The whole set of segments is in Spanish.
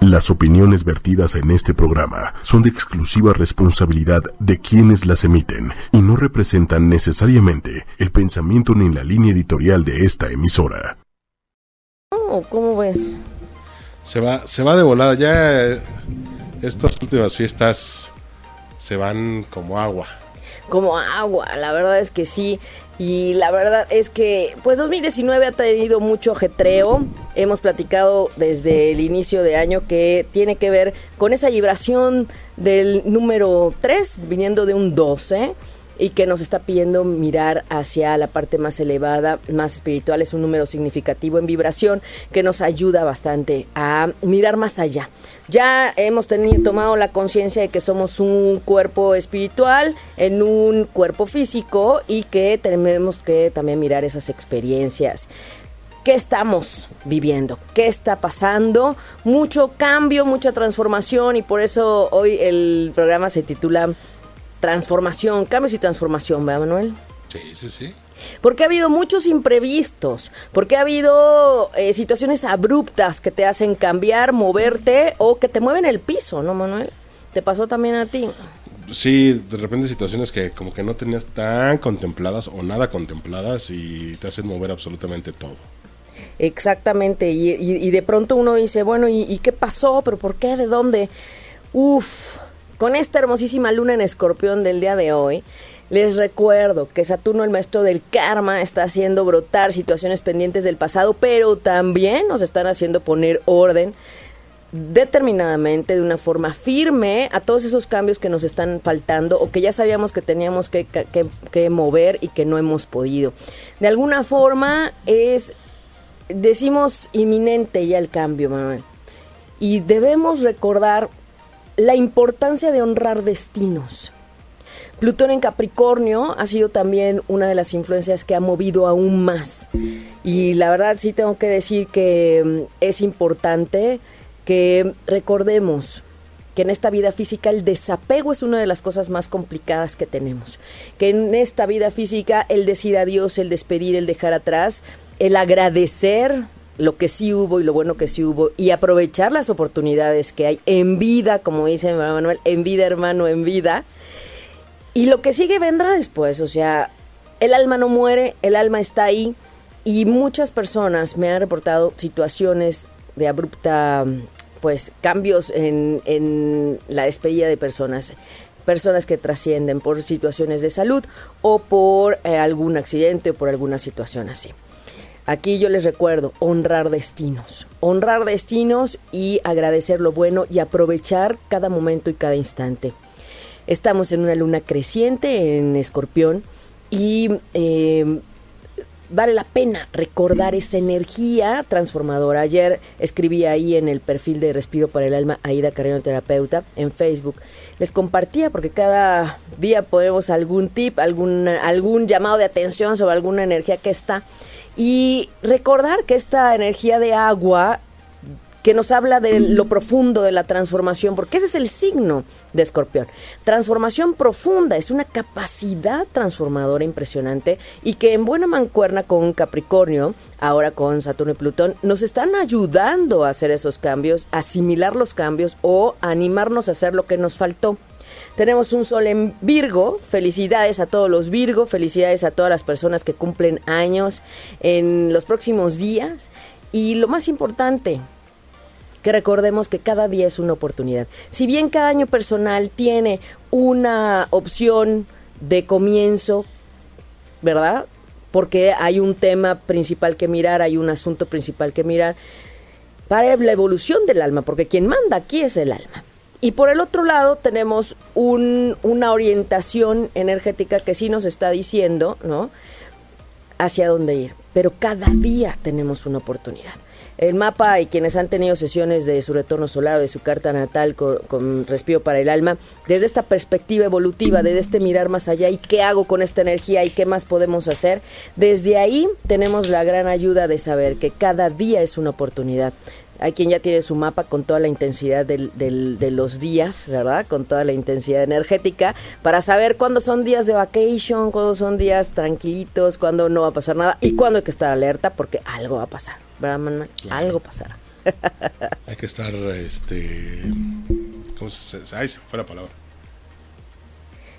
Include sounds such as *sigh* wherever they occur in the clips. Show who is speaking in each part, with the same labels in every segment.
Speaker 1: Las opiniones vertidas en este programa son de exclusiva responsabilidad de quienes las emiten y no representan necesariamente el pensamiento ni la línea editorial de esta emisora.
Speaker 2: Oh, ¿Cómo ves?
Speaker 3: Se va, se va de volada. Ya eh, estas últimas fiestas se van como agua.
Speaker 2: Como agua, la verdad es que sí. Y la verdad es que, pues 2019 ha tenido mucho ajetreo. Hemos platicado desde el inicio de año que tiene que ver con esa vibración del número 3, viniendo de un 12 y que nos está pidiendo mirar hacia la parte más elevada, más espiritual. Es un número significativo en vibración que nos ayuda bastante a mirar más allá. Ya hemos tenido, tomado la conciencia de que somos un cuerpo espiritual en un cuerpo físico y que tenemos que también mirar esas experiencias. ¿Qué estamos viviendo? ¿Qué está pasando? Mucho cambio, mucha transformación y por eso hoy el programa se titula transformación, cambios y transformación, ¿verdad, Manuel?
Speaker 3: Sí, sí, sí.
Speaker 2: Porque ha habido muchos imprevistos, porque ha habido eh, situaciones abruptas que te hacen cambiar, moverte o que te mueven el piso, ¿no, Manuel? ¿Te pasó también a ti?
Speaker 3: Sí, de repente situaciones que como que no tenías tan contempladas o nada contempladas y te hacen mover absolutamente todo.
Speaker 2: Exactamente, y, de pronto uno dice, bueno, ¿y, ¿y qué pasó? ¿Pero por qué? ¿De dónde? Uf, con esta hermosísima luna en escorpión del día de hoy, les recuerdo que Saturno, el maestro del karma, está haciendo brotar situaciones pendientes del pasado, pero también nos están haciendo poner orden determinadamente, de una forma firme, a todos esos cambios que nos están faltando o que ya sabíamos que teníamos que, mover y que no hemos podido. De alguna forma es, decimos, inminente ya el cambio, Manuel. Y debemos recordar la importancia de honrar destinos. Plutón en Capricornio ha sido también una de las influencias que ha movido aún más. Y la verdad sí tengo que decir que mm, es importante que recordemos que en esta vida física el desapego es una de las cosas más complicadas que tenemos. Que en esta vida física el decir adiós, el despedir, el dejar atrás, el agradecer lo que sí hubo y lo bueno que sí hubo y aprovechar las oportunidades que hay en vida, como dice Manuel, en vida hermano, en vida. Y lo que sigue vendrá después, o sea, el alma no muere, el alma está ahí y muchas personas me han reportado situaciones de abrupta, pues, cambios en, en la despedida de personas personas que trascienden por situaciones de salud o por eh, algún accidente o por alguna situación así. Aquí yo les recuerdo honrar destinos, honrar destinos y agradecer lo bueno y aprovechar cada momento y cada instante. Estamos en una luna creciente en escorpión y eh, vale la pena recordar esa energía transformadora. Ayer escribí ahí en el perfil de Respiro para el Alma, Aida Carrero Terapeuta, en Facebook. Les compartía porque cada día ponemos algún tip, algún, algún llamado de atención sobre alguna energía que está. Y recordar que esta energía de agua que nos habla de lo profundo de la transformación, porque ese es el signo de escorpión. Transformación profunda es una capacidad transformadora impresionante y que en buena mancuerna con Capricornio, ahora con Saturno y Plutón, nos están ayudando a hacer esos cambios, asimilar los cambios o animarnos a hacer lo que nos faltó. Tenemos un sol en Virgo. Felicidades a todos los Virgo. Felicidades a todas las personas que cumplen años en los próximos días. Y lo más importante, que recordemos que cada día es una oportunidad. Si bien cada año personal tiene una opción de comienzo, ¿verdad? Porque hay un tema principal que mirar, hay un asunto principal que mirar para la evolución del alma, porque quien manda aquí es el alma. Y por el otro lado tenemos una orientación energética que sí nos está diciendo, ¿no? Hacia dónde ir. Pero cada día tenemos una oportunidad. El mapa y quienes han tenido sesiones de su retorno solar, de su carta natal con, con, respiro para el alma, desde esta perspectiva evolutiva, desde este mirar más allá y qué hago con esta energía y qué más podemos hacer, desde ahí tenemos la gran ayuda de saber que cada día es una oportunidad. Hay quien ya tiene su mapa con toda la intensidad del, de los días, ¿verdad? Con toda la intensidad energética, para saber cuándo son días de vacation, cuándo son días tranquilitos, cuándo no va a pasar nada y cuándo hay que estar alerta porque algo va a pasar, ¿verdad, Manuel? Algo pasará. *laughs*
Speaker 3: Hay que estar, este... ¿Cómo se, ay, se fue la palabra?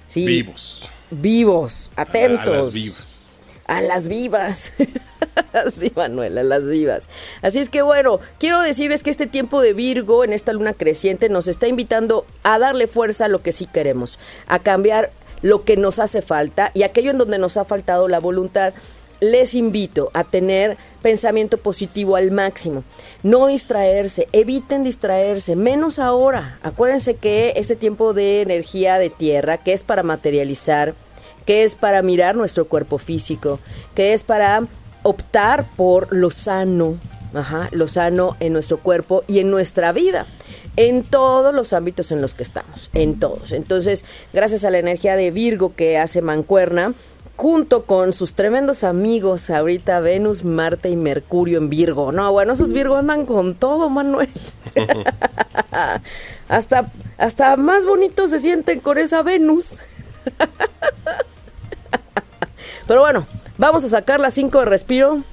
Speaker 2: Sí.
Speaker 3: Vivos.
Speaker 2: Vivos, atentos.
Speaker 3: A, las vivas.
Speaker 2: A las vivas. *laughs* sí, Manuel, a las vivas. Así es que bueno, quiero decirles que este tiempo de Virgo en esta luna creciente nos está invitando a darle fuerza a lo que sí queremos, a cambiar lo que nos hace falta y aquello en donde nos ha faltado la voluntad les invito a tener pensamiento positivo al máximo. No distraerse, eviten distraerse, menos ahora. Acuérdense que este tiempo de energía de tierra, que es para materializar, que es para mirar nuestro cuerpo físico, que es para optar por lo sano, ajá, lo sano en nuestro cuerpo y en nuestra vida en todos los ámbitos en los que estamos, en todos. Entonces, gracias a la energía de Virgo que hace mancuerna, junto con sus tremendos amigos ahorita Venus, Marte y Mercurio en Virgo. No, bueno, esos Virgo andan con todo, Manuel. *laughs* hasta, hasta más bonitos se sienten con esa Venus. *laughs* *laughs* Pero bueno, vamos a sacar las 5 de respiro.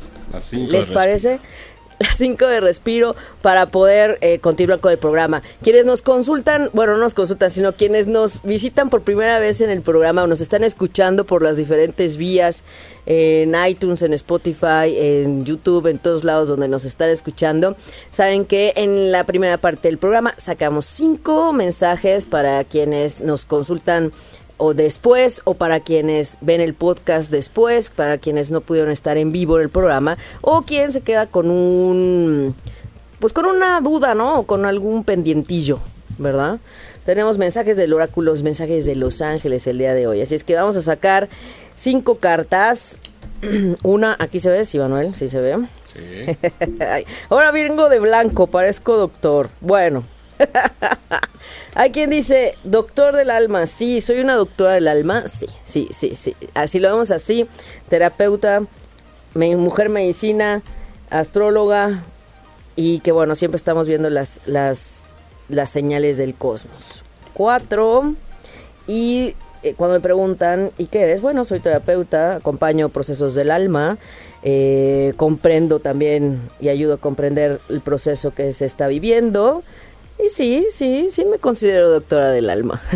Speaker 2: ¿Les parece? las 5 de respiro para poder eh, continuar con el programa. Quienes nos consultan, bueno, no nos consultan, sino quienes nos visitan por primera vez en el programa o nos están escuchando por las diferentes vías en iTunes, en Spotify, en YouTube, en todos lados donde nos están escuchando, saben que en la primera parte del programa sacamos cinco mensajes para quienes nos consultan o después o para quienes ven el podcast después, para quienes no pudieron estar en vivo en el programa o quien se queda con un pues con una duda, ¿no? O con algún pendientillo, ¿verdad? Tenemos mensajes del oráculo, mensajes de Los Ángeles el día de hoy. Así es que vamos a sacar cinco cartas. *clears throat* Una, aquí se ve, sí, Manuel, sí se ve. Sí. *laughs* Ahora vengo de blanco, parezco doctor. Bueno, *laughs* hay quien dice, doctor del alma, sí, soy una doctora del alma, sí, sí, sí, sí. Así lo vemos así, terapeuta, mujer medicina, astróloga, y que bueno, siempre estamos viendo las, las, las señales del cosmos. Cuatro, y eh, cuando me preguntan, ¿y qué eres? Bueno, soy terapeuta, acompaño procesos del alma, eh, comprendo también y ayudo a comprender el proceso que se está viviendo. Y sí, sí, sí me considero doctora del alma. *laughs*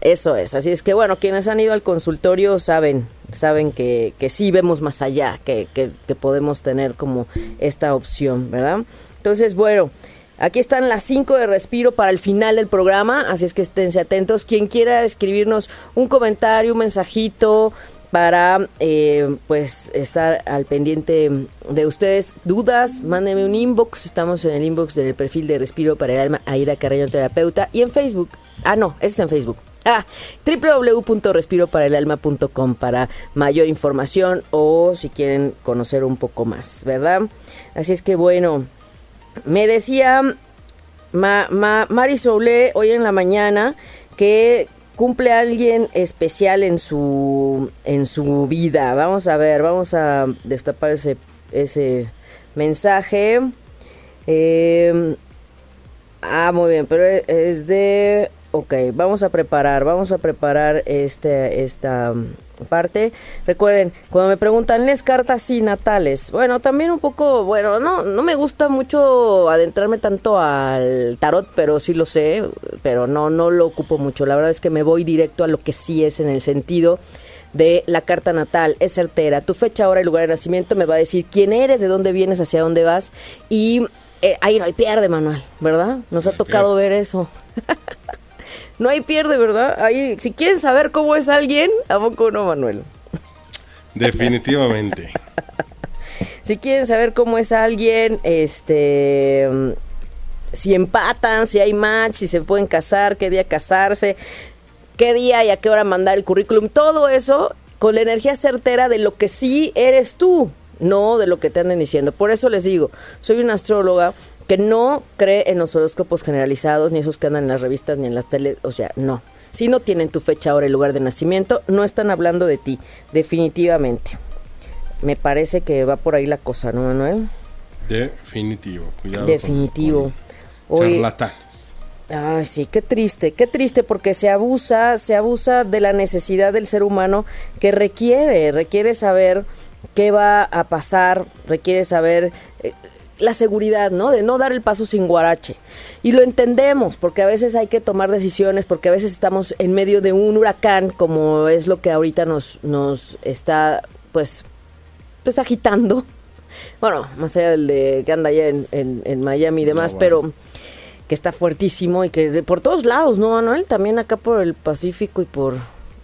Speaker 2: Eso es, así es que bueno, quienes han ido al consultorio saben, saben que, que sí vemos más allá, que, que, que podemos tener como esta opción, ¿verdad? Entonces, bueno, Aquí están las 5 de respiro para el final del programa, así es que esténse atentos. Quien quiera escribirnos un comentario, un mensajito, para eh, pues estar al pendiente de ustedes. Dudas, mándenme un inbox. Estamos en el inbox del perfil de Respiro para el Alma, Aida Carreño Terapeuta. Y en Facebook. Ah, no, ese es en Facebook. Ah, www.respiroparaelalma.com para mayor información o si quieren conocer un poco más, ¿verdad? Así es que bueno, me decía Ma, Ma, hoy en la mañana que cumple alguien especial en su en su vida. Vamos a ver, vamos a destapar ese ese mensaje. Eh, ah, muy bien, pero es de Ok, vamos a preparar, vamos a preparar este, esta parte. Recuerden, cuando me preguntan, ¿les cartas y natales? Bueno, también un poco, bueno, no, no me gusta mucho adentrarme tanto al tarot, pero sí lo sé, pero no, no lo ocupo mucho. La verdad es que me voy directo a lo que sí es en el sentido de la carta natal, es certera. Tu fecha, hora y lugar de nacimiento me va a decir quién eres, de dónde vienes, hacia dónde vas y eh, ahí no hay pierde, Manuel, ¿verdad? Nos ha tocado ver eso. *laughs* no hay pierde, ¿verdad? Ahí, si quieren saber cómo es alguien, ¿a poco no, Manuel?
Speaker 3: Definitivamente. *laughs*
Speaker 2: si quieren saber cómo es alguien, este si empatan, si hay match, si se pueden casar, qué día casarse, qué día y a qué hora mandar el currículum, todo eso con la energía certera de lo que sí eres tú, no de lo que te anden diciendo. Por eso les digo, soy una astróloga que no cree en los horóscopos generalizados, ni esos que andan en las revistas, ni en las tele, o sea, no. Si no tienen tu fecha, hora y lugar de nacimiento, no están hablando de ti, definitivamente. Me parece que va por ahí la cosa, ¿no, Manuel?
Speaker 3: Definitivo, cuidado.
Speaker 2: Definitivo.
Speaker 3: Con, charlatanes.
Speaker 2: Ay, sí, qué triste, qué triste, porque se abusa, se abusa de la necesidad del ser humano que requiere, requiere saber qué va a pasar, requiere saber... La seguridad, ¿no? De no dar el paso sin guarache. Y lo entendemos, porque a veces hay que tomar decisiones, porque a veces estamos en medio de un huracán, como es lo que ahorita nos, nos está, pues, pues agitando. *laughs* Bueno, más allá del de que anda allá en, en, Miami y demás, pero que está fuertísimo y que por todos lados, ¿no, Manuel? También acá por el Pacífico y por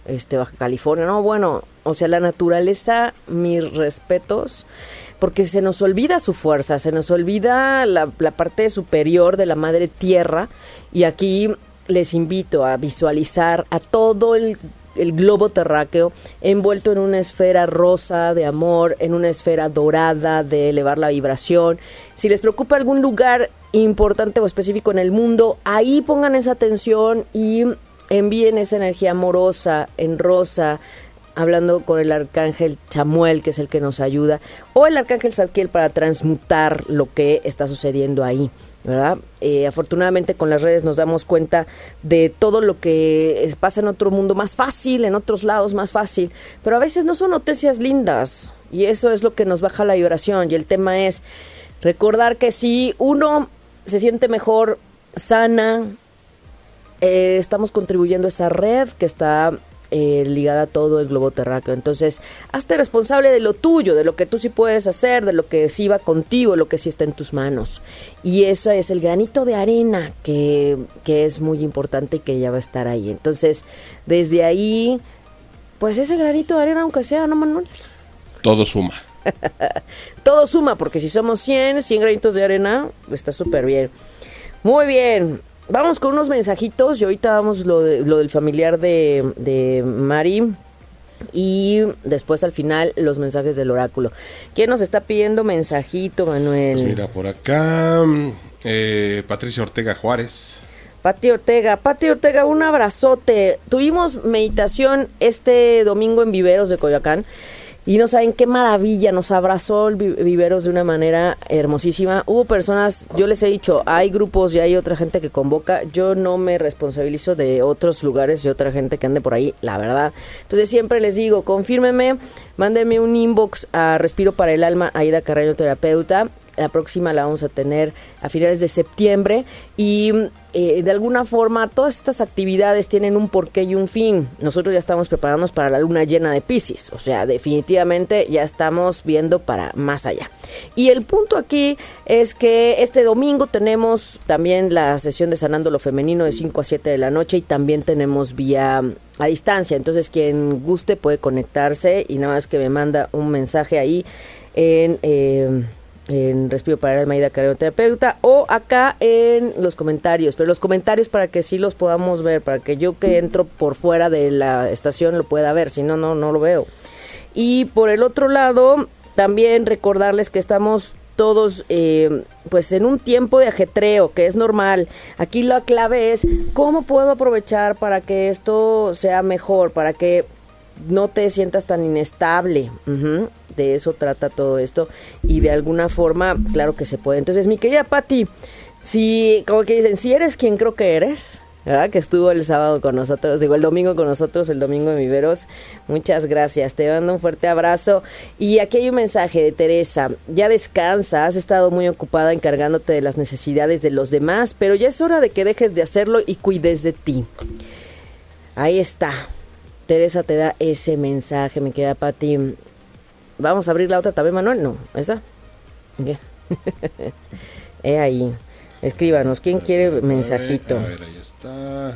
Speaker 2: este Baja California, ¿no? Bueno, o sea, la naturaleza, mis respetos, porque se nos olvida su fuerza, se nos olvida la, parte superior de la madre tierra y aquí les invito a visualizar a todo el el globo terráqueo envuelto en una esfera rosa de amor, en una esfera dorada de elevar la vibración. Si les preocupa algún lugar importante o específico en el mundo, ahí pongan esa atención y envíen esa energía amorosa en rosa, hablando con el arcángel Chamuel, que es el que nos ayuda, o el arcángel Zadkiel para transmutar lo que está sucediendo ahí. ¿verdad? Eh, afortunadamente con las redes nos damos cuenta de todo lo que pasa en otro mundo más fácil, en otros lados más fácil, pero a veces no son noticias lindas y eso es lo que nos baja la vibración y el tema es recordar que si uno se siente mejor, sana, eh, estamos contribuyendo a esa red que está eh, ligada a todo el globo terráqueo. Entonces, hazte responsable de lo tuyo, de lo que tú sí puedes hacer, de lo que sí va contigo, lo que sí está en tus manos. Y eso es el granito de arena que, que es muy importante y que ya va a estar ahí. Entonces, desde ahí, pues ese granito de arena, aunque sea, ¿no, Manuel?
Speaker 3: Todo suma. *laughs*
Speaker 2: Todo suma, porque si somos 100, 100 granitos de arena, está súper bien. Muy bien, vamos con unos mensajitos y ahorita vamos lo, de, lo del familiar de, de Mari. Y después al final los mensajes del oráculo. ¿Quién nos está pidiendo mensajito, Manuel? Pues
Speaker 3: mira, por acá eh, Patricia Ortega Juárez.
Speaker 2: Pati Ortega, Pati Ortega, un abrazote. Tuvimos meditación este domingo en Viveros de Coyoacán y no saben qué maravilla, nos abrazó el Viveros de una manera hermosísima. Hubo personas, yo les he dicho, hay grupos y hay otra gente que convoca. Yo no me responsabilizo de otros lugares y otra gente que ande por ahí, la verdad. Entonces siempre les digo, confírmeme, mándenme un inbox a Respiro para el Alma, Aida Carreño Terapeuta la próxima la vamos a tener a finales de septiembre y eh, de alguna forma todas estas actividades tienen un porqué y un fin. Nosotros ya estamos preparándonos para la luna llena de Pisces, o sea, definitivamente ya estamos viendo para más allá. Y el punto aquí es que este domingo tenemos también la sesión de Sanando lo Femenino de 5 a 7 de la noche y también tenemos vía a distancia. Entonces quien guste puede conectarse y nada más que me manda un mensaje ahí en... Eh, en Respiro para el Alma Terapeuta o acá en los comentarios, pero los comentarios para que sí los podamos ver, para que yo que entro por fuera de la estación lo pueda ver, si no, no, no lo veo. Y por el otro lado, también recordarles que estamos todos eh, pues en un tiempo de ajetreo que es normal aquí la clave es cómo puedo aprovechar para que esto sea mejor para que no te sientas tan inestable. De eso trata todo esto. Y de alguna forma, claro que se puede. Entonces, mi querida Patti, si, como que dicen, si eres quien creo que eres, ¿verdad? Que estuvo el sábado con nosotros, digo, el domingo con nosotros, el domingo de Viveros. Muchas gracias, te mando un fuerte abrazo. Y aquí hay un mensaje de Teresa. Ya descansa, has estado muy ocupada encargándote de las necesidades de los demás, pero ya es hora de que dejes de hacerlo y cuides de ti. Ahí está. Teresa te da ese mensaje, me queda para ti. Vamos a abrir la otra también, Manuel. No, ¿esa? ¿Qué? *laughs* He ahí. Escríbanos, ¿quién quiere mensajito?
Speaker 3: A ver, ahí está.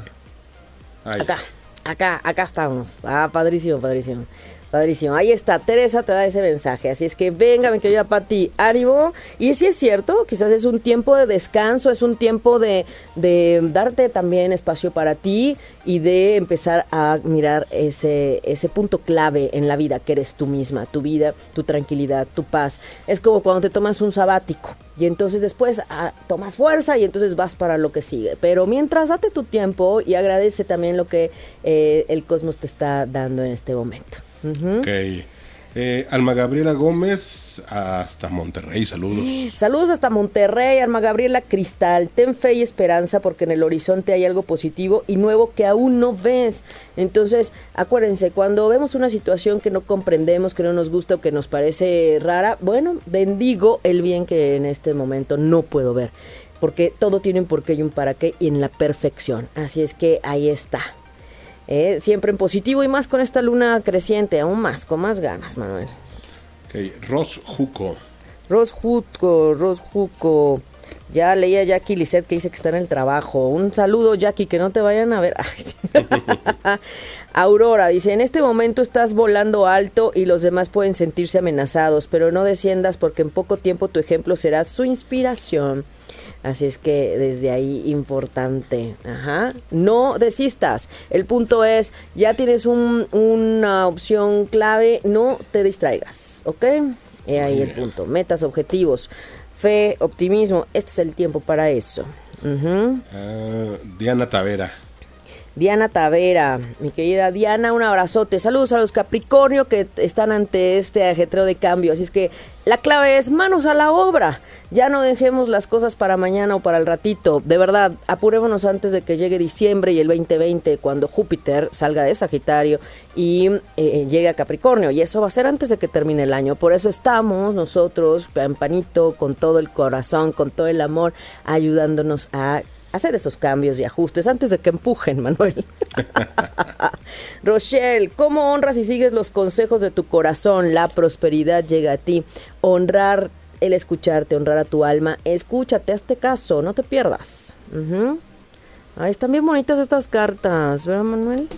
Speaker 2: Ahí acá, está. acá, acá estamos. Ah, padrísimo, padrísimo. Padrísimo. Ahí está, Teresa te da ese mensaje. Así es que venga, mi querida Pati, ánimo. Y si es cierto, quizás es un tiempo de descanso, es un tiempo de, de, darte también espacio para ti y de empezar a mirar ese, ese punto clave en la vida, que eres tú misma, tu vida, tu tranquilidad, tu paz. Es como cuando te tomas un sabático y entonces después ah, tomas fuerza y entonces vas para lo que sigue. Pero mientras date tu tiempo y agradece también lo que eh, el cosmos te está dando en este momento.
Speaker 3: Ok. Eh, Alma Gabriela Gómez, hasta Monterrey, saludos.
Speaker 2: Saludos hasta Monterrey, Alma Gabriela Cristal. Ten fe y esperanza porque en el horizonte hay algo positivo y nuevo que aún no ves. Entonces, acuérdense, cuando vemos una situación que no comprendemos, que no nos gusta o que nos parece rara, bueno, bendigo el bien que en este momento no puedo ver. Porque todo tiene un porqué y un para qué y en la perfección. Así es que ahí está. Eh, siempre en positivo y más con esta luna creciente, aún más, con más ganas, Manuel.
Speaker 3: Okay. Ros Juco.
Speaker 2: Ros Juco, Ros Juco. Ya leía Jackie Lisset que dice que está en el trabajo. Un saludo, Jackie, que no te vayan a ver. *laughs* *laughs* Aurora dice, en este momento estás volando alto y los demás pueden sentirse amenazados, pero no desciendas porque en poco tiempo tu ejemplo será su inspiración. Así es que desde ahí importante. Ajá. No desistas. El punto es, ya tienes una opción clave, no te distraigas. ¿Ok? Y ahí el punto. Metas, objetivos, fe, optimismo. Este es el tiempo para eso.
Speaker 3: Ah, Diana Tavera.
Speaker 2: Diana Tavera, mi querida Diana, un abrazote. Saludos a los Capricornio que están ante este ajetreo de cambio. Así es que la clave es manos a la obra. Ya no dejemos las cosas para mañana o para el ratito. De verdad, apurémonos antes de que llegue diciembre y el 2020, cuando Júpiter salga de Sagitario y eh, llegue a Capricornio. Y eso va a ser antes de que termine el año. Por eso estamos nosotros, panito, con todo el corazón, con todo el amor, ayudándonos a hacer esos cambios y ajustes antes de que empujen, Manuel. *laughs* Rochelle, ¿cómo honras y sigues los consejos de tu corazón? La prosperidad llega a ti. Honrar el escucharte, honrar a tu alma. Escúchate, hazte caso, no te pierdas. Ahí están bien bonitas estas cartas, ¿verdad, Manuel?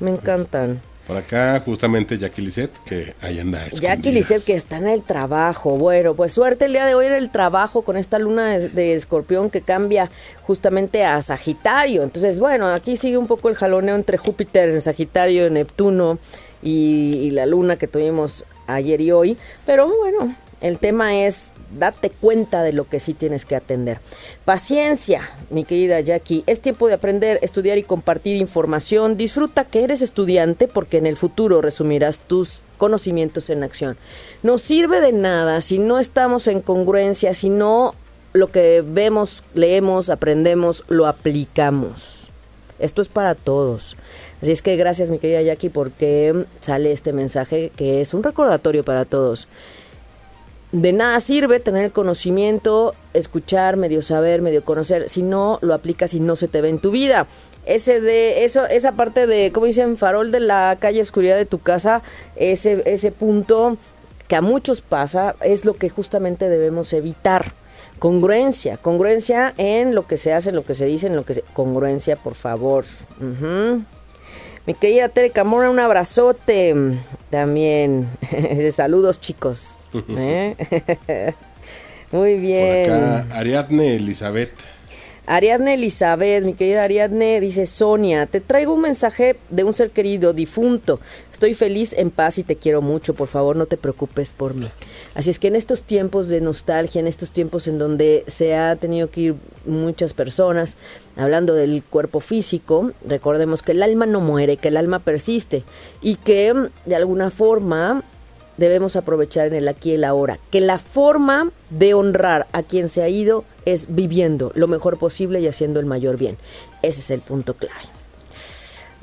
Speaker 2: Me encantan.
Speaker 3: Por acá, justamente Jackie que ahí anda.
Speaker 2: Jackie que está en el trabajo. Bueno, pues suerte el día de hoy en el trabajo con esta luna de, escorpión que cambia justamente a Sagitario. Entonces, bueno, aquí sigue un poco el jaloneo entre Júpiter en Sagitario, Neptuno y la luna que tuvimos ayer y hoy. Pero bueno, el tema es date cuenta de lo que sí tienes que atender. Paciencia, mi querida Jackie. Es tiempo de aprender, estudiar y compartir información. Disfruta que eres estudiante porque en el futuro resumirás tus conocimientos en acción. No sirve de nada si no estamos en congruencia, si no lo que vemos, leemos, aprendemos, lo aplicamos. Esto es para todos. Así es que gracias mi querida Jackie porque sale este mensaje que es un recordatorio para todos de nada sirve tener el conocimiento, escuchar, medio saber, medio conocer, si no lo aplicas y no se te ve en tu vida. Ese de eso esa parte de como dicen farol de la calle oscuridad de tu casa, ese ese punto que a muchos pasa es lo que justamente debemos evitar. Congruencia, congruencia en lo que se hace, en lo que se dice, en lo que se... congruencia, por favor. Mi querida Tere Camora, un abrazote también. *laughs* Saludos, chicos. *laughs* ¿Eh? *laughs* Muy bien.
Speaker 3: Por acá, Ariadne Elizabeth.
Speaker 2: Ariadne Elizabeth, mi querida Ariadne, dice Sonia, te traigo un mensaje de un ser querido, difunto. Estoy feliz, en paz y te quiero mucho. Por favor, no te preocupes por mí. Así es que en estos tiempos de nostalgia, en estos tiempos en donde se ha tenido que ir muchas personas, hablando del cuerpo físico, recordemos que el alma no muere, que el alma persiste y que de alguna forma debemos aprovechar en el aquí y el ahora. Que la forma de honrar a quien se ha ido es viviendo lo mejor posible y haciendo el mayor bien. Ese es el punto clave.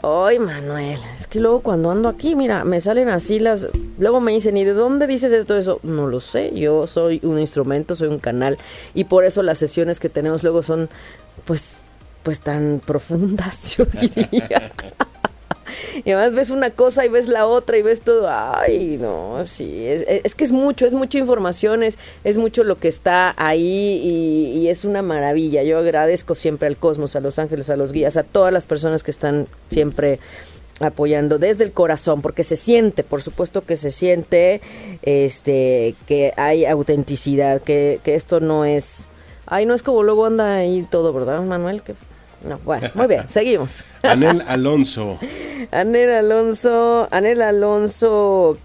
Speaker 2: Ay, Manuel, es que luego cuando ando aquí, mira, me salen así las... Luego me dicen, ¿y de dónde dices esto? Eso, no lo sé, yo soy un instrumento, soy un canal y por eso las sesiones que tenemos luego son, pues, pues tan profundas, *laughs* yo diría. Y además ves una cosa y ves la otra y ves todo. Ay, no, sí, es, que es mucho, es mucha información, es, es mucho lo que está ahí y, es una maravilla. Yo agradezco siempre al cosmos, a los ángeles, a los guías, a todas las personas que están siempre apoyando desde el corazón porque se siente por supuesto que se siente este que hay autenticidad que, que esto no es ay no es como luego anda ahí todo verdad Manuel no, bueno, muy bien, *laughs* seguimos.
Speaker 3: Anel Alonso. *laughs*
Speaker 2: Anel Alonso, Anel Alonso.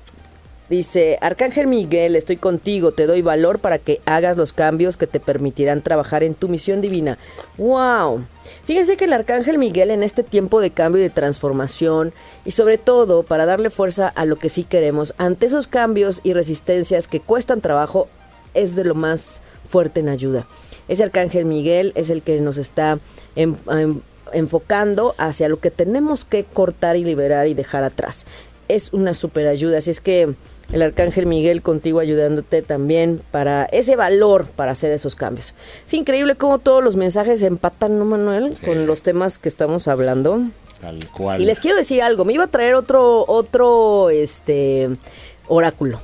Speaker 2: Dice, Arcángel Miguel, estoy contigo, te doy valor para que hagas los cambios que te permitirán trabajar en tu misión divina. ¡Wow! Fíjense que el Arcángel Miguel en este tiempo de cambio y de transformación, y sobre todo para darle fuerza a lo que sí queremos, ante esos cambios y resistencias que cuestan trabajo, es de lo más fuerte en ayuda. Ese Arcángel Miguel es el que nos está enfocando hacia lo que tenemos que cortar y liberar y dejar atrás. Es una super ayuda, así es que el Arcángel Miguel contigo ayudándote también para ese valor para hacer esos cambios. Es increíble cómo todos los mensajes empatan, ¿no, Manuel? Con los temas que estamos hablando.
Speaker 3: Tal cual.
Speaker 2: Y les quiero decir algo, me iba a traer otro, otro, este, oráculo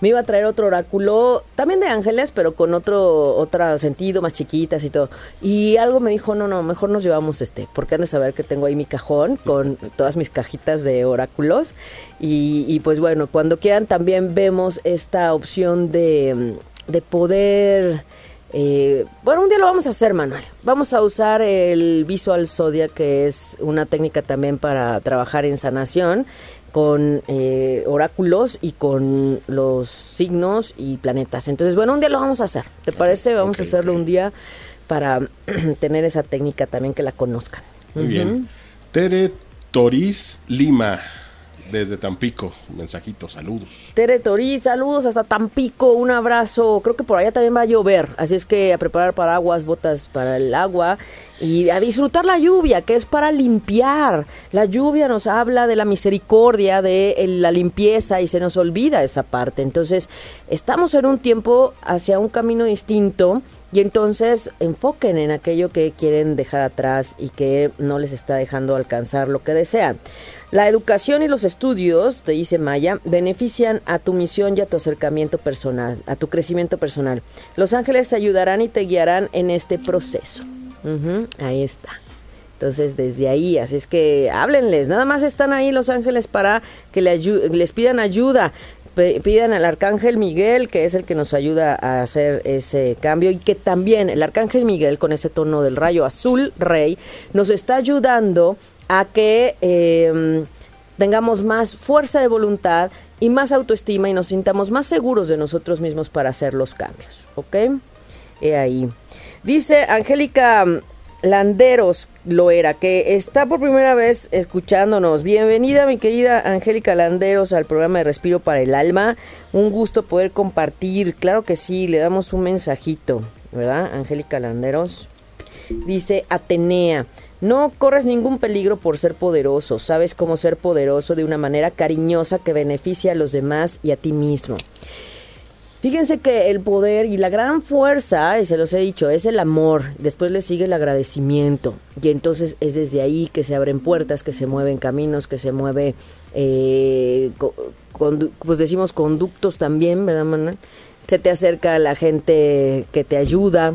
Speaker 2: me iba a traer otro oráculo, también de ángeles, pero con otro, otro sentido, más chiquitas y todo. Y algo me dijo, no, no, mejor nos llevamos este, porque han de saber que tengo ahí mi cajón con todas mis cajitas de oráculos. Y, pues bueno, cuando quieran también vemos esta opción de, de poder... Eh, bueno, un día lo vamos a hacer, Manuel. Vamos a usar el Visual Zodiac, que es una técnica también para trabajar en sanación con eh, oráculos y con los signos y planetas. Entonces, bueno, un día lo vamos a hacer. ¿Te parece? Vamos a hacerlo un día para *clears throat* tener esa técnica también que la conozcan.
Speaker 3: Muy bien. Tere Toris Lima desde Tampico. Mensajito, saludos.
Speaker 2: Tere Torí, saludos hasta Tampico, un abrazo. Creo que por allá también va a llover, así es que a preparar paraguas, botas para el agua y a disfrutar la lluvia, que es para limpiar. La lluvia nos habla de la misericordia, de la limpieza y se nos olvida esa parte. Entonces, estamos en un tiempo hacia un camino distinto y entonces enfoquen en aquello que quieren dejar atrás y que no les está dejando alcanzar lo que desean. La educación y los estudios, te dice Maya, benefician a tu misión y a tu acercamiento personal, a tu crecimiento personal. Los ángeles te ayudarán y te guiarán en este proceso. ahí está. Entonces, desde ahí, así es que háblenles. Nada más están ahí los ángeles para que les pidan ayuda pidan al arcángel Miguel, que es el que nos ayuda a hacer ese cambio y que también el arcángel Miguel con ese tono del rayo azul rey nos está ayudando a que em, tengamos más fuerza de voluntad y más autoestima y nos sintamos más seguros de nosotros mismos para hacer los cambios, ¿ok? He ahí. Dice Angélica Landeros lo era, que está por primera vez escuchándonos. Bienvenida, mi querida Angélica Landeros, al programa de Respiro para el Alma. Un gusto poder compartir. Claro que sí, le damos un mensajito, ¿verdad? Angélica Landeros. Dice Atenea. No corres ningún peligro por ser poderoso, sabes cómo ser poderoso de una manera cariñosa que beneficia a los demás y a ti mismo. Fíjense que el poder y la gran fuerza, y se los he dicho, es el amor. Después le sigue el agradecimiento. Y entonces es desde ahí que se abren puertas, que se mueven caminos, que se mueve, eh, pues decimos conductos también, ¿verdad, Manuel? Se te acerca la gente que te ayuda.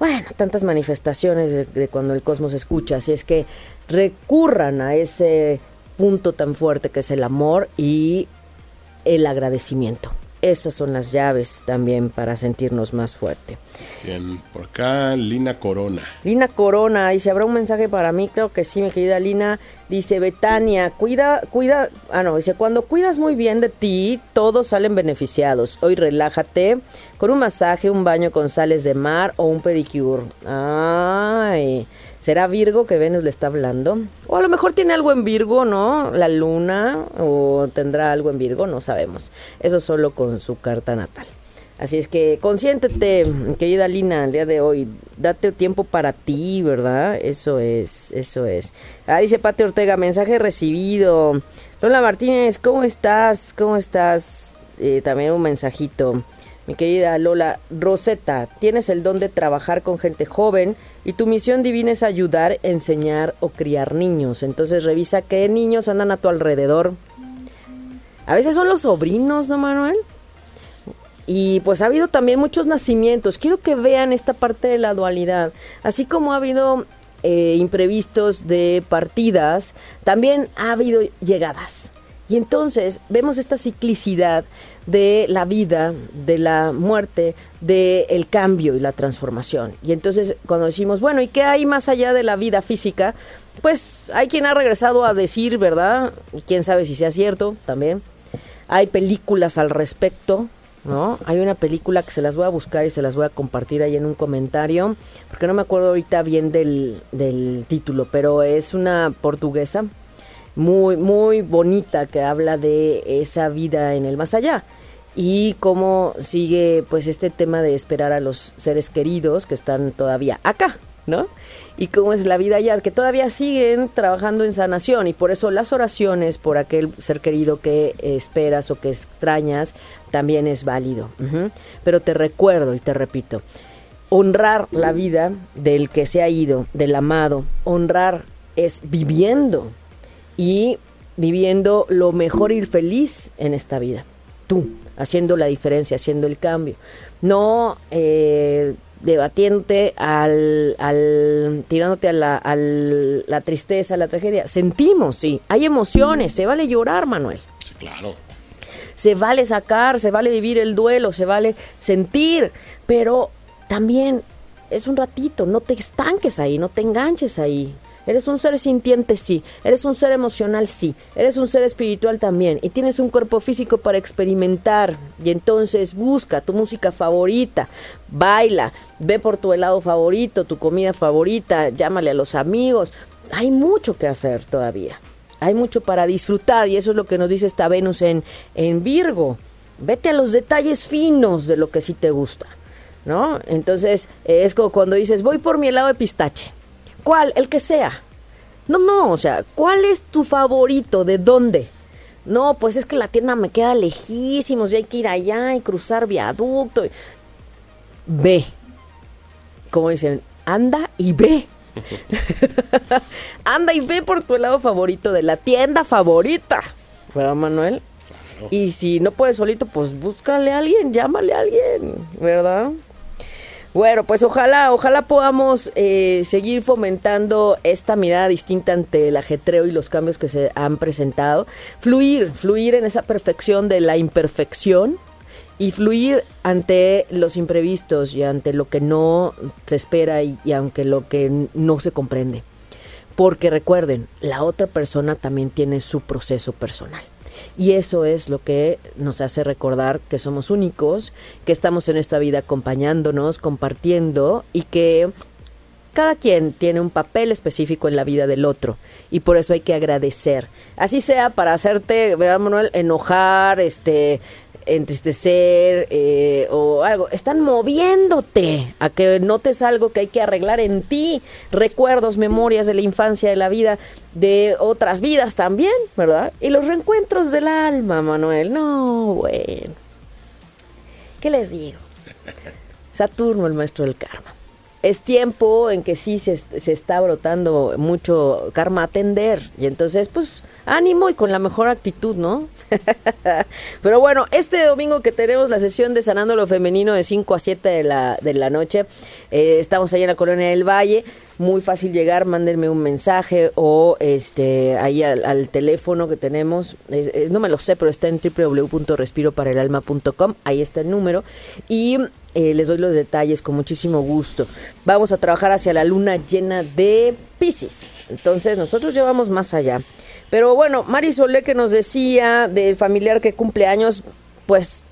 Speaker 2: Bueno, tantas manifestaciones de, de cuando el cosmos escucha. Así es que recurran a ese punto tan fuerte que es el amor y el agradecimiento. Esas son las llaves también para sentirnos más fuerte.
Speaker 3: Bien, por acá Lina Corona.
Speaker 2: Lina Corona, dice, ¿habrá un mensaje para mí? Creo que sí, mi querida Lina. Dice, Betania, cuida, cuida, ah no, dice, cuando cuidas muy bien de ti, todos salen beneficiados. Hoy relájate con un masaje, un baño con sales de mar o un pedicure. Ay, ¿Será Virgo que Venus le está hablando? O a lo mejor tiene algo en Virgo, ¿no? La luna, o tendrá algo en Virgo, no sabemos. Eso solo con su carta natal. Así es que consiéntete, querida Lina, el día de hoy. Date tiempo para ti, ¿verdad? Eso es, eso es. Ah, dice Pate Ortega, mensaje recibido. Lola Martínez, ¿cómo estás? ¿Cómo estás? Eh, también un mensajito. Mi querida Lola, Rosetta, tienes el don de trabajar con gente joven y tu misión divina es ayudar, enseñar o criar niños. Entonces revisa qué niños andan a tu alrededor. A veces son los sobrinos, ¿no, Manuel? Y pues ha habido también muchos nacimientos. Quiero que vean esta parte de la dualidad. Así como ha habido eh, imprevistos de partidas, también ha habido llegadas. Y entonces vemos esta ciclicidad de la vida, de la muerte, del el cambio y la transformación. Y entonces cuando decimos, bueno, ¿y qué hay más allá de la vida física? Pues hay quien ha regresado a decir, ¿verdad? Y quién sabe si sea cierto también. Hay películas al respecto, ¿no? Hay una película que se las voy a buscar y se las voy a compartir ahí en un comentario, porque no me acuerdo ahorita bien del, del título, pero es una portuguesa muy, muy bonita que habla de esa vida en el más allá y cómo sigue pues este tema de esperar a los seres queridos que están todavía acá, ¿no? Y cómo es la vida allá, que todavía siguen trabajando en sanación y por eso las oraciones por aquel ser querido que esperas o que extrañas también es válido. Pero te recuerdo y te repito, honrar la vida del que se ha ido, del amado, honrar es viviendo y viviendo lo mejor y feliz en esta vida. Tú, haciendo la diferencia, haciendo el cambio. No eh, debatiéndote al, al tirándote a la, al- la tristeza, a la tragedia. Sentimos, sí. Hay emociones, se vale llorar, Manuel.
Speaker 3: Sí, claro.
Speaker 2: Se vale sacar, se vale vivir el duelo, se vale sentir, pero también es un ratito, no te estanques ahí, no te enganches ahí. Eres un ser sintiente, sí. Eres un ser emocional, sí. Eres un ser espiritual también. Y tienes un cuerpo físico para experimentar. Y entonces busca tu música favorita. Baila. Ve por tu helado favorito, tu comida favorita. Llámale a los amigos. Hay mucho que hacer todavía. Hay mucho para disfrutar. Y eso es lo que nos dice esta Venus en, en Virgo. Vete a los detalles finos de lo que sí te gusta. ¿No? Entonces es como cuando dices, voy por mi helado de pistache. ¿Cuál? El que sea. No, no, o sea, ¿cuál es tu favorito? ¿De dónde? No, pues es que la tienda me queda lejísimos, ya hay que ir allá y cruzar viaducto. Ve. Como dicen, anda y ve. *laughs* anda y ve por tu helado favorito de la tienda favorita. ¿Verdad, Manuel? Y si no puedes solito, pues búscale a alguien, llámale a alguien, ¿verdad? Bueno, pues ojalá, ojalá podamos eh, seguir fomentando esta mirada distinta ante el ajetreo y los cambios que se han presentado. Fluir, fluir en esa perfección de la imperfección y fluir ante los imprevistos y ante lo que no se espera y, y aunque lo que no se comprende. Porque recuerden, la otra persona también tiene su proceso personal. Y eso es lo que nos hace recordar que somos únicos, que estamos en esta vida acompañándonos, compartiendo y que cada quien tiene un papel específico en la vida del otro y por eso hay que agradecer. Así sea para hacerte, ¿verdad, Manuel? Enojar, este, entristecer eh, o algo. Están moviéndote a que notes algo que hay que arreglar en ti. Recuerdos, memorias de la infancia, de la vida, de otras vidas también, ¿verdad? Y los reencuentros del alma, Manuel. No, bueno. ¿Qué les digo? Saturno, el maestro del karma. Es tiempo en que sí se, se está brotando mucho karma atender. Y entonces, pues, ánimo y con la mejor actitud, ¿no? *laughs* Pero bueno, este domingo que tenemos la sesión de Sanando lo Femenino de 5 a 7 de la, de la noche, eh, estamos allá en la Colonia del Valle. Muy fácil llegar, mándenme un mensaje o este ahí al, al teléfono que tenemos. No me lo sé, pero está en www.respiroparaelalma.com. Ahí está el número. Y eh, les doy los detalles con muchísimo gusto. Vamos a trabajar hacia la luna llena de Pisces. Entonces, nosotros llevamos más allá. Pero bueno, Mari Solé que nos decía del familiar que cumple años, pues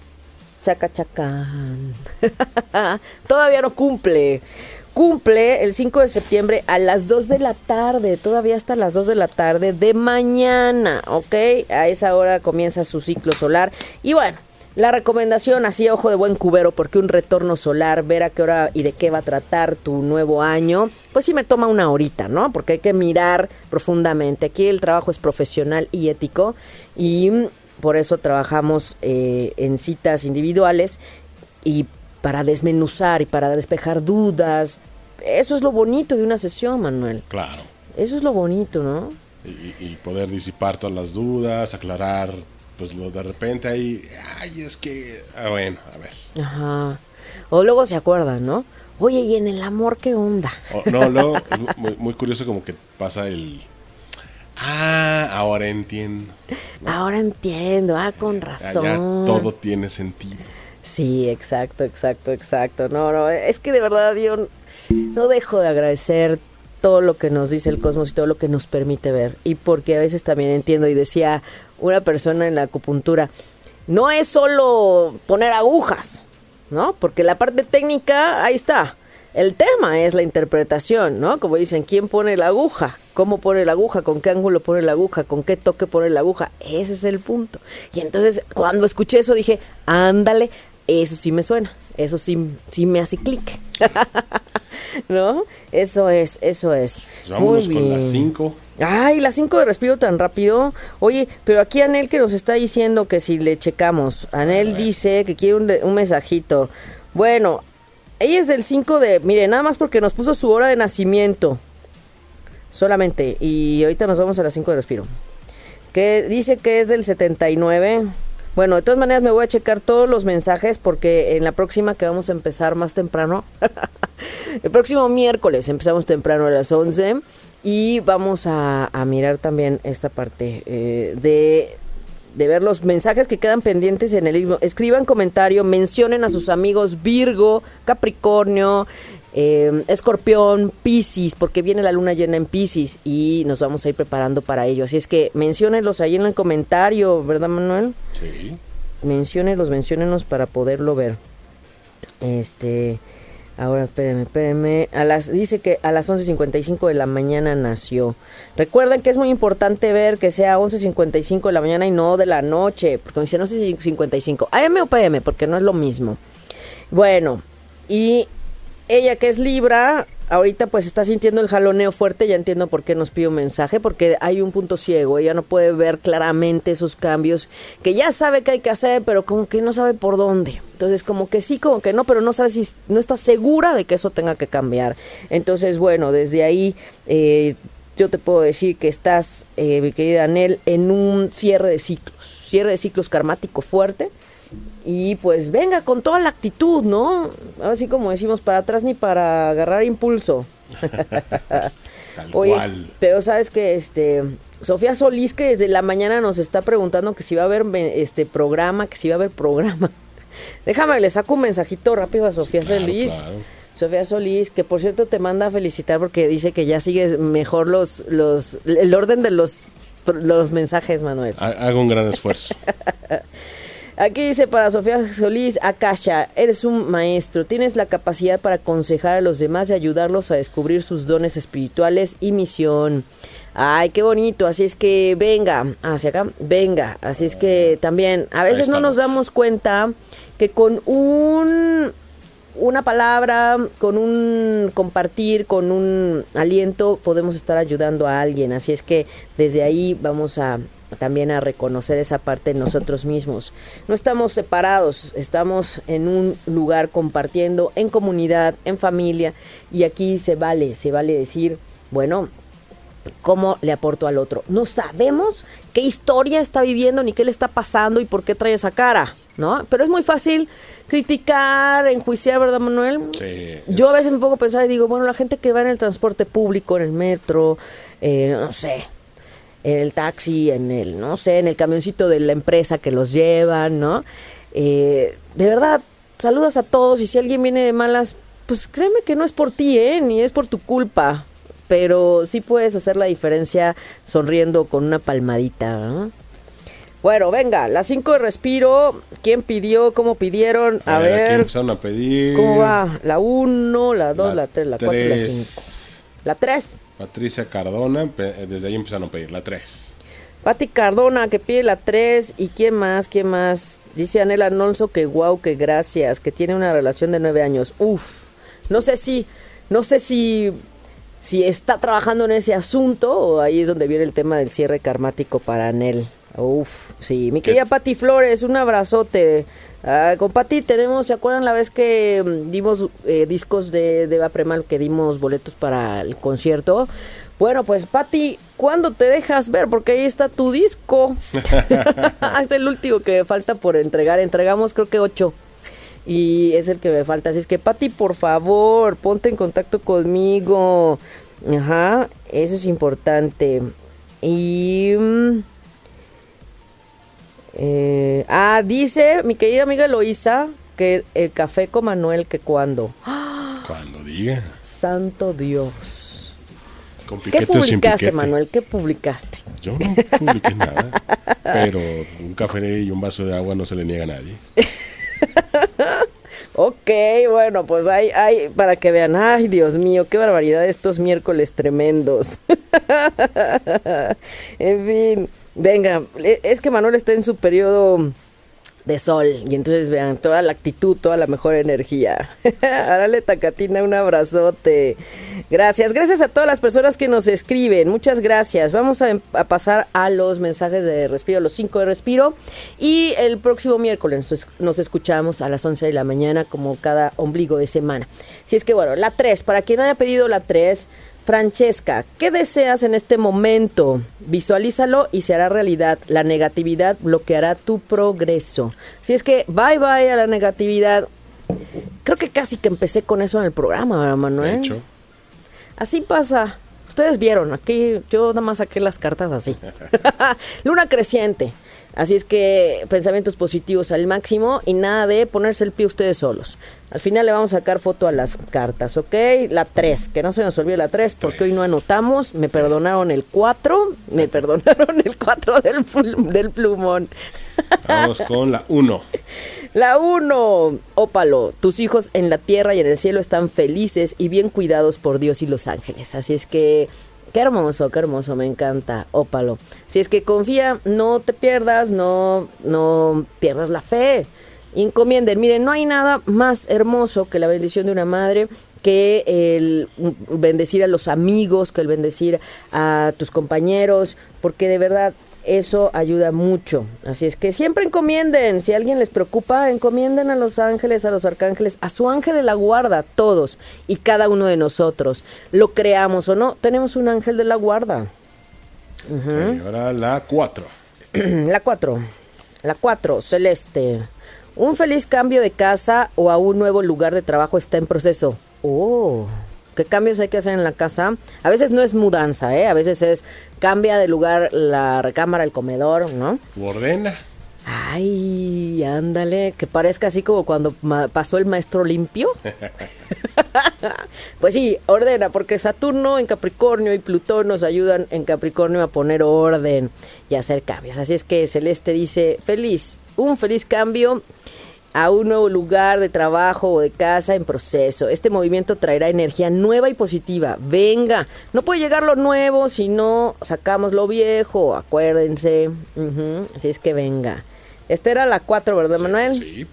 Speaker 2: chaca chacán. *laughs* Todavía no cumple. Cumple el 5 de septiembre a las 2 de la tarde, todavía hasta las 2 de la tarde de mañana, ¿ok? A esa hora comienza su ciclo solar. Y bueno, la recomendación, así ojo de buen cubero, porque un retorno solar, ver a qué hora y de qué va a tratar tu nuevo año, pues sí me toma una horita, ¿no? Porque hay que mirar profundamente. Aquí el trabajo es profesional y ético y por eso trabajamos eh, en citas individuales y para desmenuzar y para despejar dudas. Eso es lo bonito de una sesión, Manuel.
Speaker 3: Claro.
Speaker 2: Eso es lo bonito, ¿no?
Speaker 3: Y, y poder disipar todas las dudas, aclarar, pues lo de repente ahí, ay, es que, ah, bueno, a ver.
Speaker 2: Ajá. O luego se acuerdan, ¿no? Oye, ¿y en el amor qué onda?
Speaker 3: O- no, luego, es muy, muy curioso como que pasa el, ah, ahora entiendo.
Speaker 2: Ahora entiendo, ah, con razón.
Speaker 3: ya todo tiene sentido.
Speaker 2: Sí, exacto, exacto, exacto. No, no, es que de verdad yo no dejo de agradecer todo lo que nos dice el cosmos y todo lo que nos permite ver. Y porque a veces también entiendo, y decía una persona en la acupuntura, no es solo poner agujas, ¿no? Porque la parte técnica, ahí está. El tema es la interpretación, ¿no? Como dicen, ¿quién pone la aguja? ¿Cómo pone la aguja? ¿Con qué ángulo pone la aguja? ¿Con qué toque pone la aguja? Ese es el punto. Y entonces, cuando escuché eso, dije, ándale, eso sí me suena. Eso sí, sí me hace clic. *laughs* ¿No? Eso es, eso es.
Speaker 3: Pues vámonos
Speaker 2: Muy
Speaker 3: con las
Speaker 2: bien.
Speaker 3: 5.
Speaker 2: Ay, las 5 de respiro tan rápido. Oye, pero aquí Anel que nos está diciendo que si le checamos. Anel dice que quiere un, un mensajito. Bueno, ella es del 5 de... Mire, nada más porque nos puso su hora de nacimiento. Solamente. Y ahorita nos vamos a las 5 de respiro. Que dice que es del 79. Bueno, de todas maneras me voy a checar todos los mensajes porque en la próxima que vamos a empezar más temprano, *laughs* el próximo miércoles empezamos temprano a las 11 y vamos a, a mirar también esta parte eh, de, de ver los mensajes que quedan pendientes en el libro. Escriban comentario, mencionen a sus amigos Virgo, Capricornio, eh, Escorpión, Piscis, porque viene la luna llena en Piscis y nos vamos a ir preparando para ello. Así es que menciónenlos ahí en el comentario, ¿verdad, Manuel?
Speaker 3: Sí.
Speaker 2: Menciónenlos, menciónenlos para poderlo ver. Este, ahora espérenme, espérenme. A las, dice que a las 11.55 de la mañana nació. Recuerden que es muy importante ver que sea 11.55 de la mañana y no de la noche. Porque me dicen 11.55. AM o PM, porque no es lo mismo. Bueno, y ella que es Libra, ahorita pues está sintiendo el jaloneo fuerte, ya entiendo por qué nos pide un mensaje, porque hay un punto ciego, ella no puede ver claramente esos cambios, que ya sabe que hay que hacer, pero como que no sabe por dónde. Entonces como que sí, como que no, pero no sabe si no está segura de que eso tenga que cambiar. Entonces bueno, desde ahí... eh, yo te puedo decir que estás, eh, mi querida Anel, en un cierre de ciclos, cierre de ciclos karmático fuerte. Y pues venga con toda la actitud, ¿no? Así como decimos, para atrás ni para agarrar impulso.
Speaker 3: Tal
Speaker 2: Oye,
Speaker 3: cual.
Speaker 2: pero sabes que este Sofía Solís que desde la mañana nos está preguntando que si va a haber este programa, que si va a haber programa. *laughs* Déjame, le saco un mensajito rápido a Sofía
Speaker 3: Claro,
Speaker 2: Solís.
Speaker 3: claro.
Speaker 2: Sofía Solís, que por cierto te manda a felicitar porque dice que ya sigues mejor los, los, el orden de los, los mensajes, Manuel.
Speaker 3: Ha- Hago un gran esfuerzo. *laughs*
Speaker 2: Aquí dice para Sofía Solís, Akasha, eres un maestro, tienes la capacidad para aconsejar a los demás y ayudarlos a descubrir sus dones espirituales y misión. Ay, qué bonito, así es que venga, hacia acá, venga, así es que también a veces no nos damos cuenta que con un una palabra, con un compartir, con un aliento, podemos estar ayudando a alguien. Así es que desde ahí vamos a también a reconocer esa parte en nosotros mismos. No estamos separados, estamos en un lugar compartiendo, en comunidad, en familia, y aquí se vale, se vale decir, bueno, cómo le aporto al otro. No sabemos qué historia está viviendo, ni qué le está pasando y por qué trae esa cara, ¿no? Pero es muy fácil criticar, enjuiciar, ¿verdad, Manuel?
Speaker 3: Sí,
Speaker 2: Yo a
Speaker 3: es-
Speaker 2: veces me pongo a pensar y digo, bueno, la gente que va en el transporte público, en el metro, eh, no sé, en el taxi, en el, no sé, en el camioncito de la empresa que los llevan, ¿no? Eh, de verdad, saludas a todos y si alguien viene de malas, pues créeme que no es por ti, ¿eh? Ni es por tu culpa. Pero sí puedes hacer la diferencia sonriendo con una palmadita, ¿no? Bueno, venga, las cinco de respiro. ¿Quién pidió? ¿Cómo pidieron? A,
Speaker 3: aquí
Speaker 2: ver,
Speaker 3: empezaron a pedir.
Speaker 2: ¿cómo va? La 1, la 2, la 3, la 4 y la
Speaker 3: tres.
Speaker 2: 5. La 3.
Speaker 3: Patricia Cardona, pe- desde ahí empezaron a pedir la 3.
Speaker 2: Pati Cardona que pide la 3 y quién más, quién más. Dice Anel Alonso que guau, que gracias, que tiene una relación de nueve años. Uf, no sé si, no sé si, si está trabajando en ese asunto o ahí es donde viene el tema del cierre karmático para Anel. Uf, sí, mi querida Pati Flores, un abrazote. Ah, con Pati tenemos, ¿se acuerdan la vez que mm, dimos eh, discos de, de Eva Premal, que dimos boletos para el concierto? Bueno, pues Pati, ¿cuándo te dejas ver? Porque ahí está tu disco. *laughs* *laughs* es el último que falta por entregar. Entregamos creo que ocho. Y es el que me falta. Así es que, Pati, por favor, ponte en contacto conmigo. Ajá, eso es importante. Y... mm, eh, ah, dice mi querida amiga Eloisa que el café con Manuel que cuando.
Speaker 3: Cuando diga.
Speaker 2: Santo Dios.
Speaker 3: Con
Speaker 2: ¿Qué publicaste. Manuel? ¿Qué publicaste?
Speaker 3: Yo no publiqué nada. Pero un café y un vaso de agua no se le niega a nadie. *laughs* *laughs*
Speaker 2: Ok, bueno, pues hay, hay, para que vean, ay Dios mío, qué barbaridad estos miércoles tremendos. *laughs* en fin, venga, e- es que Manuel está en su periodo de sol y entonces vean toda la actitud, toda la mejor energía. *laughs* Árale Tacatina, un abrazote. Gracias, gracias a todas las personas que nos escriben, muchas gracias. Vamos a, em- pasar a los mensajes de respiro, los 5 de respiro y el próximo miércoles nos, nos escuchamos a las 11 de la mañana como cada ombligo de semana. Si es que bueno, la 3, para quien haya pedido la 3, Francesca, ¿qué deseas en este momento? Visualízalo y se hará realidad. La negatividad bloqueará tu progreso. Si es que bye bye a la negatividad. Creo que casi que empecé con eso en el programa, ¿verdad,
Speaker 3: De
Speaker 2: Manuel?
Speaker 3: hecho,
Speaker 2: Así pasa. Ustedes vieron, aquí yo nada más saqué las cartas así. *laughs* *laughs* Luna creciente. Así es que pensamientos positivos al máximo y nada de ponerse el pie ustedes solos. Al final le vamos a sacar foto a las cartas, ¿ok? La 3, que no se nos olvide la 3 porque hoy no anotamos. Me perdonaron el 4, me perdonaron el 4 del, plum- del plumón.
Speaker 3: vamos con la 1.
Speaker 2: La 1, ópalo, tus hijos en la tierra y en el cielo están felices y bien cuidados por Dios y los ángeles. Así es que, qué hermoso, qué hermoso, me encanta, ópalo. Si es que confía, no te pierdas, no, no pierdas la fe. Encomienden, miren, no hay nada más hermoso que la bendición de una madre que el bendecir a los amigos, que el bendecir a tus compañeros, porque de verdad eso ayuda mucho. Así es que siempre encomienden, si a alguien les preocupa, encomienden a los ángeles, a los arcángeles, a su ángel de la guarda, todos y cada uno de nosotros. Lo creamos o no, tenemos un ángel de la guarda.
Speaker 3: Ok, ahora la 4. *clears throat*
Speaker 2: La 4. La 4, celeste. Un feliz cambio de casa o a un nuevo lugar de trabajo está en proceso. Oh, ¿qué cambios hay que hacer en la casa? A veces no es mudanza, ¿eh? A veces es cambia de lugar la recámara, el comedor, ¿no?
Speaker 3: Ordena.
Speaker 2: Ay, ándale, que parezca así como cuando pasó el maestro limpio. *laughs* pues sí, ordena, porque Saturno en Capricornio y Plutón nos ayudan en Capricornio a poner orden y a hacer cambios. Así es que Celeste dice, feliz, un feliz cambio a un nuevo lugar de trabajo o de casa en proceso. Este movimiento traerá energía nueva y positiva. Venga, no puede llegar lo nuevo si no sacamos lo viejo, acuérdense. Ujú, Así es que venga. Esta era la 4, ¿verdad, Manuel?
Speaker 3: Sí.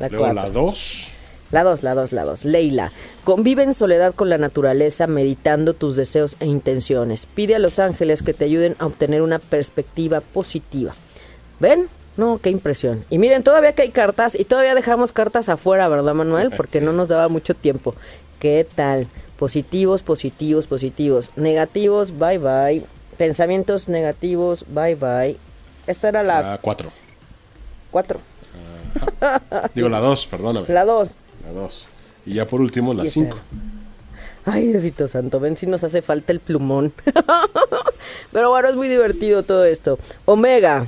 Speaker 2: La
Speaker 3: Luego
Speaker 2: cuatro.
Speaker 3: la 2.
Speaker 2: La 2, la 2, la 2. Leila, convive en soledad con la naturaleza meditando tus deseos e intenciones. Pide a los ángeles que te ayuden a obtener una perspectiva positiva. ¿Ven? No, qué impresión. Y miren, todavía que hay cartas y todavía dejamos cartas afuera, ¿verdad, Manuel? Porque no nos daba mucho tiempo. ¿Qué tal? Positivos, positivos, positivos. Negativos, bye bye. Pensamientos negativos, bye bye. Esta era la
Speaker 3: La 4.
Speaker 2: 4.
Speaker 3: Digo la 2, perdóname.
Speaker 2: La 2.
Speaker 3: La 2. Y ya por último la
Speaker 2: Y esta
Speaker 3: 5.
Speaker 2: Ay, Diosito Santo, ven si nos hace falta el plumón. *laughs* Pero bueno, es muy divertido todo esto. Omega,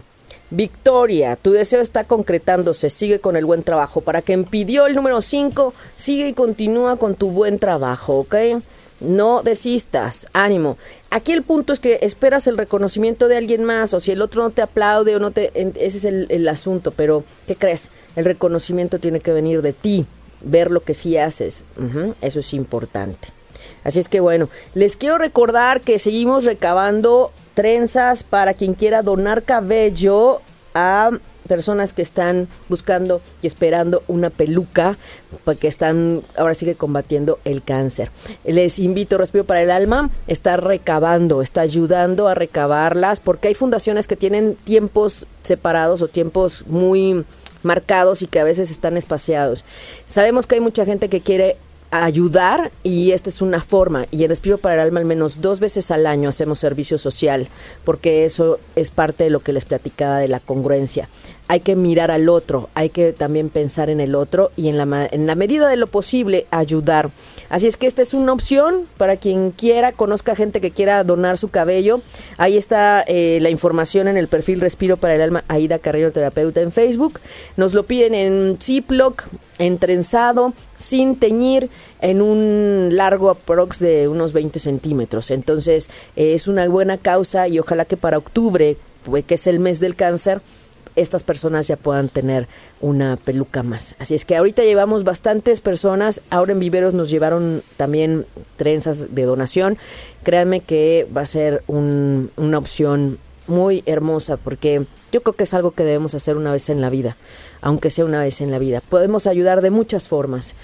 Speaker 2: Victoria, tu deseo está concretándose, sigue con el buen trabajo. Para quien pidió el número 5, sigue y continúa con tu buen trabajo, ¿ok? No desistas, ánimo. Aquí el punto es que esperas el reconocimiento de alguien más, o si el otro no te aplaude o no te... Ese es el, el asunto, pero ¿qué crees? El reconocimiento tiene que venir de ti, ver lo que sí haces. Eso es importante. Así es que bueno, les quiero recordar que seguimos recabando trenzas para quien quiera donar cabello a personas que están buscando y esperando una peluca, porque están ahora sigue combatiendo el cáncer. Les invito, Respiro para el Alma, está recabando, está ayudando a recabarlas, porque hay fundaciones que tienen tiempos separados o tiempos muy marcados y que a veces están espaciados. Sabemos que hay mucha gente que quiere ayudar y esta es una forma y en Respiro para el Alma al menos dos veces al año hacemos servicio social porque eso es parte de lo que les platicaba de la congruencia. Hay que mirar al otro, hay que también pensar en el otro y en la, en la medida de lo posible ayudar. Así es que esta es una opción para quien quiera, conozca gente que quiera donar su cabello. Ahí está eh, la información en el perfil Respiro para el Alma Aida Carrero Terapeuta en Facebook. Nos lo piden en Ziploc, en trenzado, sin teñir, en un largo aprox de unos 20 centímetros. Entonces eh, es una buena causa y ojalá que para octubre, pues, que es el mes del cáncer, estas personas ya puedan tener una peluca más. Así es que ahorita llevamos bastantes personas, ahora en Viveros nos llevaron también trenzas de donación. Créanme que va a ser una opción muy hermosa porque yo creo que es algo que debemos hacer una vez en la vida, aunque sea una vez en la vida. Podemos ayudar de muchas formas,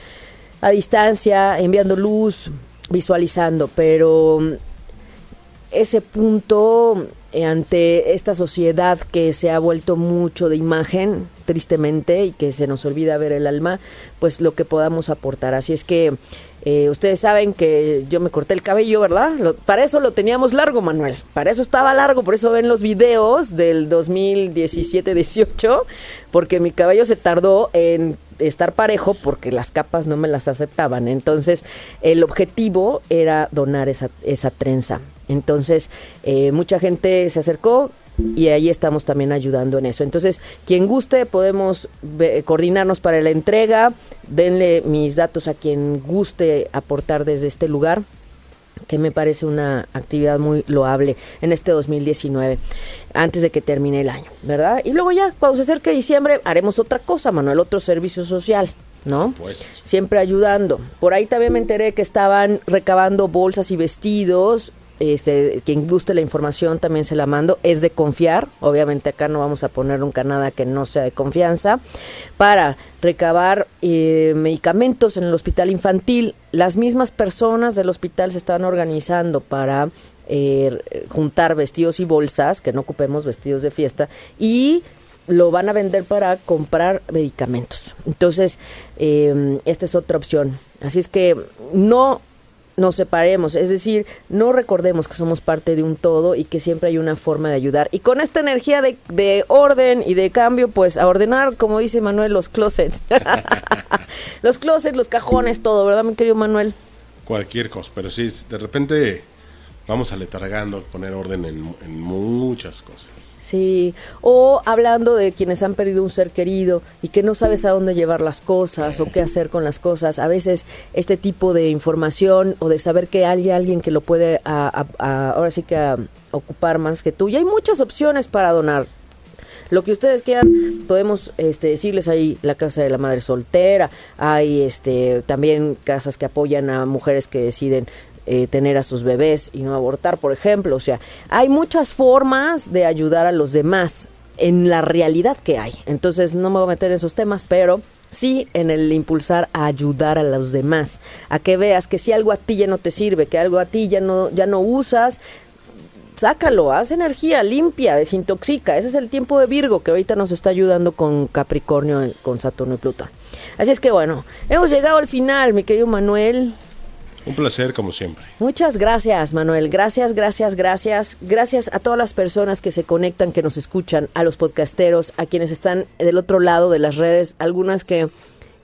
Speaker 2: a distancia, enviando luz, visualizando, pero ese punto ante esta sociedad que se ha vuelto mucho de imagen, tristemente, y que se nos olvida ver el alma, pues lo que podamos aportar. Así es que eh, ustedes saben que yo me corté el cabello, ¿verdad? para eso lo teníamos largo, Manuel. Para eso estaba largo, por eso ven los videos del 2017-18, porque mi cabello se tardó en estar parejo porque las capas no me las aceptaban. Entonces, el objetivo era donar esa, esa trenza. Entonces, eh, mucha gente se acercó y ahí estamos también ayudando en eso. Entonces, quien guste, podemos coordinarnos para la entrega. Denle mis datos a quien guste aportar desde este lugar que me parece una actividad muy loable en este 2019, antes de que termine el año, ¿verdad? Y luego ya, cuando se acerque diciembre, haremos otra cosa, Manuel, otro servicio social. ¿no?
Speaker 3: Pues.
Speaker 2: Siempre ayudando. Por ahí también me enteré que estaban recabando bolsas y vestidos este, quien guste la información también se la mando. Es de confiar. Obviamente acá no vamos a poner nunca nada que no sea de confianza. Para recabar eh, medicamentos en el hospital infantil. Las mismas personas del hospital se estaban organizando para eh, juntar vestidos y bolsas, que no ocupemos vestidos de fiesta, y lo van a vender para comprar medicamentos. Entonces, eh, esta es otra opción. Así es que no nos separemos, es decir, no recordemos que somos parte de un todo y que siempre hay una forma de ayudar. Y con esta energía de, de orden y de cambio, pues a ordenar, como dice Manuel, los closets. *laughs* los closets, los cajones, todo, ¿verdad, mi querido Manuel?
Speaker 3: Cualquier cosa, pero sí, de repente vamos aletargando, poner orden en muchas cosas.
Speaker 2: Sí, o hablando de quienes han perdido un ser querido y que no sabes a dónde llevar las cosas o qué hacer con las cosas. A veces este tipo de información o de saber que hay alguien que lo puede ahora sí que ocupar más que tú. Y hay muchas opciones para donar. Lo que ustedes quieran, podemos este, decirles ahí la casa de la madre soltera, hay este también casas que apoyan a mujeres que deciden eh, tener a sus bebés y no abortar, por ejemplo. O sea, hay muchas formas de ayudar a los demás en la realidad que hay. Entonces no me voy a meter en esos temas, pero sí en el impulsar a ayudar a los demás, a que veas que si algo a ti ya no te sirve, que algo a ti ya no, ya no usas, sácalo, haz energía, limpia, desintoxica. Ese es el tiempo de Virgo que ahorita nos está ayudando con Capricornio, con Saturno y Plutón. Así es que bueno, hemos llegado al final, mi querido Manuel.
Speaker 3: Un placer, como siempre.
Speaker 2: Muchas gracias, Manuel. Gracias, gracias, gracias. Gracias a todas las personas que se conectan, que nos escuchan, a los podcasteros, a quienes están del otro lado de las redes, algunas que,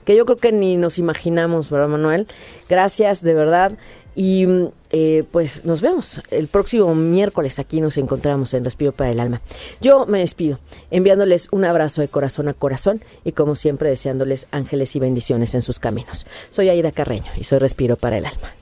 Speaker 2: que yo creo que ni nos imaginamos, ¿verdad, Manuel? Gracias, de verdad. Y eh, pues nos vemos el próximo miércoles. Aquí nos encontramos en Respiro para el Alma. Yo me despido enviándoles un abrazo de corazón a corazón y como siempre deseándoles ángeles y bendiciones en sus caminos. Soy Aida Carreño y soy Respiro para el Alma.